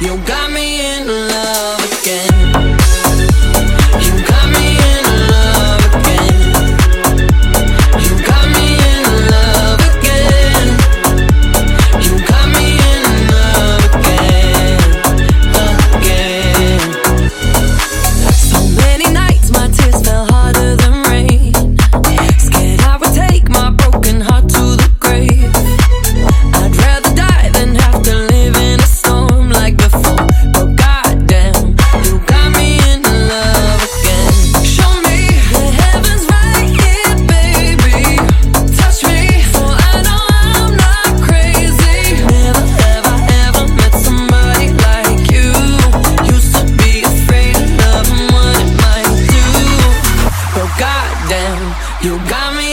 You got me in love again. Got me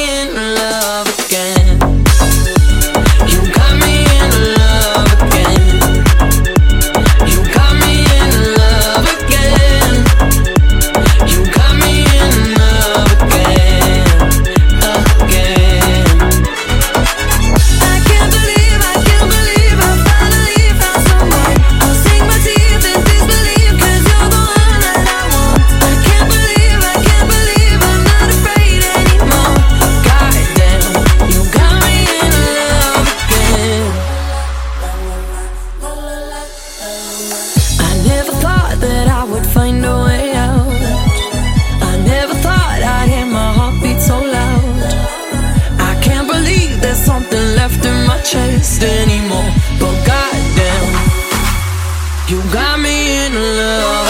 You got me in love.